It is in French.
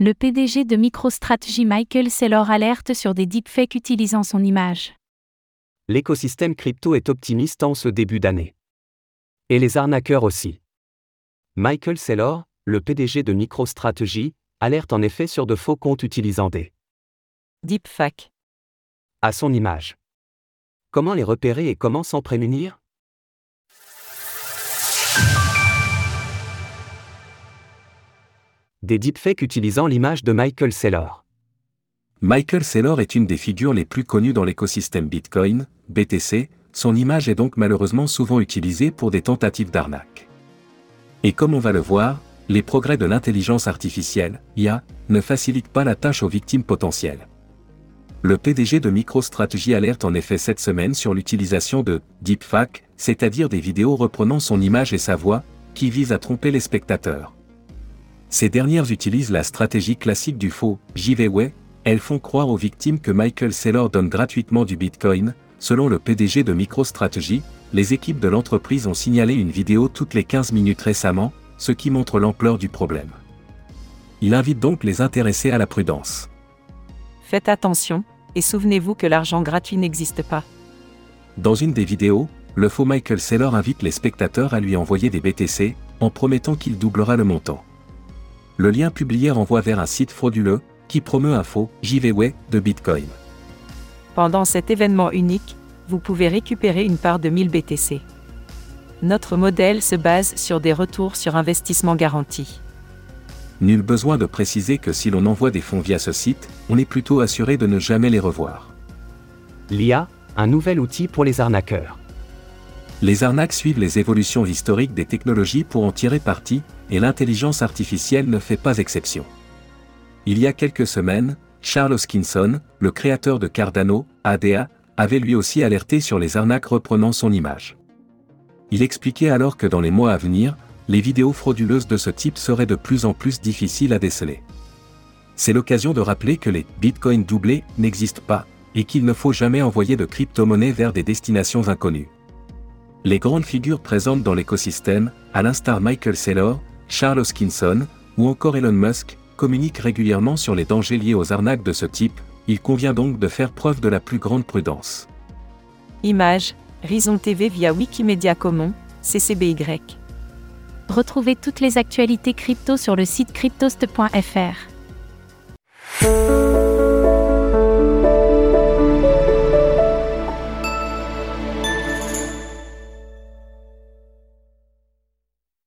Le PDG de MicroStrategy Michael Saylor alerte sur des deepfakes utilisant son image. L'écosystème crypto est optimiste en ce début d'année. Et les arnaqueurs aussi. Michael Saylor, le PDG de MicroStrategy, alerte en effet sur de faux comptes utilisant des deepfakes à son image. Comment les repérer et comment s'en prémunir? Des deepfakes utilisant l'image de Michael Saylor. Michael Saylor est une des figures les plus connues dans l'écosystème Bitcoin, BTC, son image est donc malheureusement souvent utilisée pour des tentatives d'arnaque. Et comme on va le voir, les progrès de l'intelligence artificielle, IA, ne facilitent pas la tâche aux victimes potentielles. Le PDG de MicroStrategy alerte en effet cette semaine sur l'utilisation de deepfake, c'est-à-dire des vidéos reprenant son image et sa voix, qui visent à tromper les spectateurs. Ces dernières utilisent la stratégie classique du faux giveaway, elles font croire aux victimes que Michael Saylor donne gratuitement du Bitcoin, selon le PDG de MicroStrategy, les équipes de l'entreprise ont signalé une vidéo toutes les 15 minutes récemment, ce qui montre l'ampleur du problème. Il invite donc les intéressés à la prudence. Faites attention, et souvenez-vous que l'argent gratuit n'existe pas. Dans une des vidéos, le faux Michael Saylor invite les spectateurs à lui envoyer des BTC, en promettant qu'il doublera le montant. Le lien publié renvoie vers un site frauduleux, qui promeut un faux giveaway de Bitcoin. Pendant cet événement unique, vous pouvez récupérer une part de 1000 BTC. Notre modèle se base sur des retours sur investissement garantis. Nul besoin de préciser que si l'on envoie des fonds via ce site, on est plutôt assuré de ne jamais les revoir. L'IA, un nouvel outil pour les arnaqueurs. Les arnaques suivent les évolutions historiques des technologies pour en tirer parti, et l'intelligence artificielle ne fait pas exception. Il y a quelques semaines, Charles Hoskinson, le créateur de Cardano, ADA, avait lui aussi alerté sur les arnaques reprenant son image. Il expliquait alors que dans les mois à venir, les vidéos frauduleuses de ce type seraient de plus en plus difficiles à déceler. C'est l'occasion de rappeler que les bitcoins doublés n'existent pas, et qu'il ne faut jamais envoyer de crypto-monnaies vers des destinations inconnues. Les grandes figures présentes dans l'écosystème, à l'instar Michael Saylor, Charles Hoskinson, ou encore Elon Musk, communiquent régulièrement sur les dangers liés aux arnaques de ce type, il convient donc de faire preuve de la plus grande prudence. Image, Rison TV via Wikimedia Commons, CCBY. Retrouvez toutes les actualités crypto sur le site cryptost.fr.